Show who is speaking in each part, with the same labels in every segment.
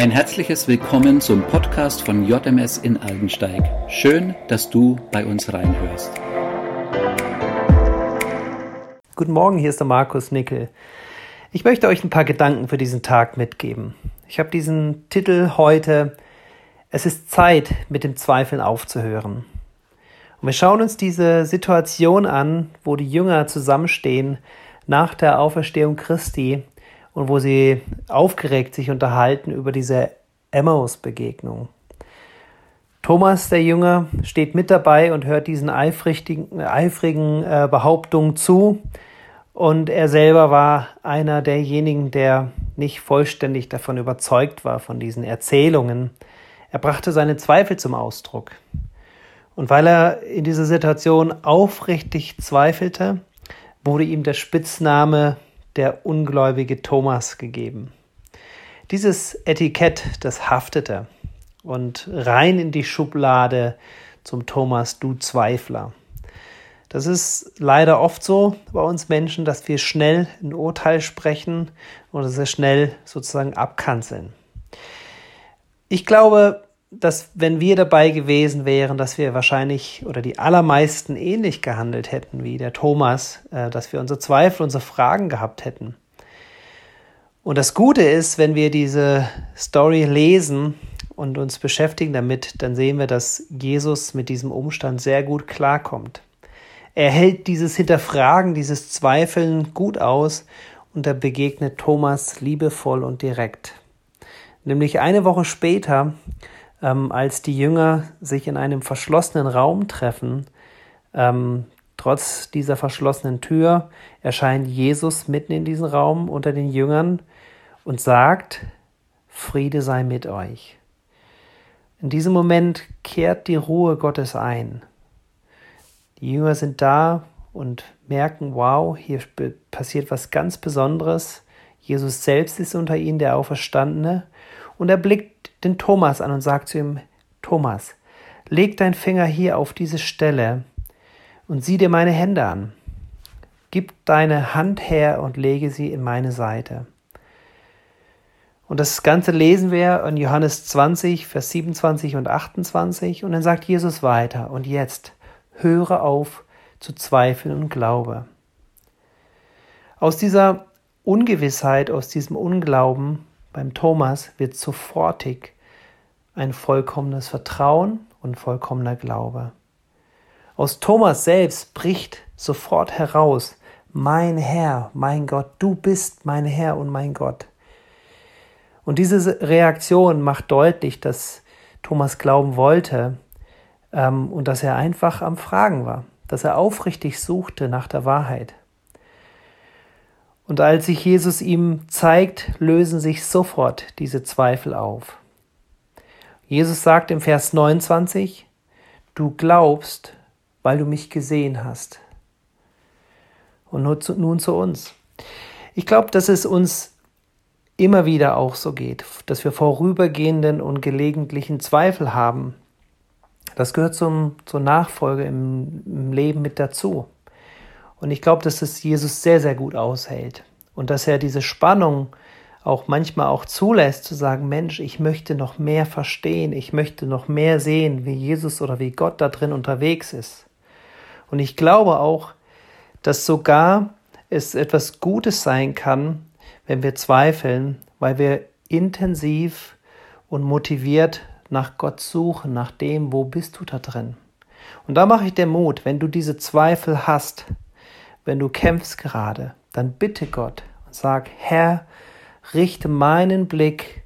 Speaker 1: Ein herzliches Willkommen zum Podcast von JMS in Aldensteig. Schön, dass du bei uns reinhörst.
Speaker 2: Guten Morgen, hier ist der Markus Nickel. Ich möchte euch ein paar Gedanken für diesen Tag mitgeben. Ich habe diesen Titel heute Es ist Zeit, mit dem Zweifeln aufzuhören. Und wir schauen uns diese Situation an, wo die Jünger zusammenstehen nach der Auferstehung Christi und wo sie aufgeregt sich unterhalten über diese Emmaus-Begegnung. Thomas, der Jünger, steht mit dabei und hört diesen eifrigen, äh, Behauptungen zu. Und er selber war einer derjenigen, der nicht vollständig davon überzeugt war, von diesen Erzählungen. Er brachte seine Zweifel zum Ausdruck. Und weil er in dieser Situation aufrichtig zweifelte, wurde ihm der Spitzname der ungläubige Thomas gegeben. Dieses Etikett, das haftete und rein in die Schublade zum Thomas, du Zweifler. Das ist leider oft so bei uns Menschen, dass wir schnell ein Urteil sprechen oder sehr schnell sozusagen abkanzeln. Ich glaube, dass wenn wir dabei gewesen wären, dass wir wahrscheinlich oder die allermeisten ähnlich gehandelt hätten wie der Thomas, äh, dass wir unsere Zweifel, unsere Fragen gehabt hätten. Und das Gute ist, wenn wir diese Story lesen und uns beschäftigen damit, dann sehen wir, dass Jesus mit diesem Umstand sehr gut klarkommt. Er hält dieses Hinterfragen, dieses Zweifeln gut aus und er begegnet Thomas liebevoll und direkt. Nämlich eine Woche später ähm, als die Jünger sich in einem verschlossenen Raum treffen, ähm, trotz dieser verschlossenen Tür erscheint Jesus mitten in diesem Raum unter den Jüngern und sagt, Friede sei mit euch. In diesem Moment kehrt die Ruhe Gottes ein. Die Jünger sind da und merken, wow, hier passiert was ganz Besonderes. Jesus selbst ist unter ihnen, der Auferstandene. Und er blickt den Thomas an und sagt zu ihm, Thomas, leg dein Finger hier auf diese Stelle und sieh dir meine Hände an. Gib deine Hand her und lege sie in meine Seite. Und das Ganze lesen wir in Johannes 20, Vers 27 und 28. Und dann sagt Jesus weiter, und jetzt höre auf zu zweifeln und glaube. Aus dieser Ungewissheit, aus diesem Unglauben beim Thomas wird sofortig ein vollkommenes Vertrauen und vollkommener Glaube. Aus Thomas selbst bricht sofort heraus, mein Herr, mein Gott, du bist mein Herr und mein Gott. Und diese Reaktion macht deutlich, dass Thomas glauben wollte ähm, und dass er einfach am Fragen war, dass er aufrichtig suchte nach der Wahrheit. Und als sich Jesus ihm zeigt, lösen sich sofort diese Zweifel auf. Jesus sagt im Vers 29, du glaubst, weil du mich gesehen hast. Und nun zu, uns. Ich glaube, dass es uns immer wieder auch so geht, dass wir vorübergehenden und gelegentlichen Zweifel haben. Das gehört zum, zur Nachfolge im, im Leben mit dazu. Und ich glaube, dass es Jesus sehr, sehr gut aushält. Und dass er diese Spannung auch manchmal auch zulässt, zu sagen, Mensch, ich möchte noch mehr verstehen, ich möchte noch mehr sehen, wie Jesus oder wie Gott da drin unterwegs ist. Und ich glaube auch, dass sogar es etwas Gutes sein kann, wenn wir zweifeln, weil wir intensiv und motiviert nach Gott suchen, nach dem, wo bist du da drin. Und da mache ich dir Mut, wenn du diese Zweifel hast, wenn du kämpfst gerade, dann bitte Gott und sag, Herr, richte meinen Blick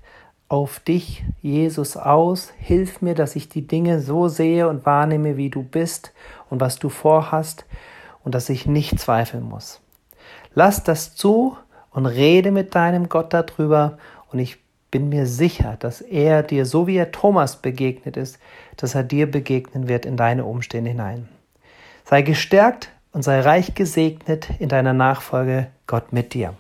Speaker 2: auf dich, Jesus, aus. Hilf mir, dass ich die Dinge so sehe und wahrnehme, wie du bist und was du vorhast und dass ich nicht zweifeln muss. Lass das zu und rede mit deinem Gott darüber und ich bin mir sicher, dass er dir, so wie er Thomas begegnet ist, dass er dir begegnen wird in deine Umstände hinein. Sei gestärkt und sei reich gesegnet in deiner Nachfolge, Gott mit dir.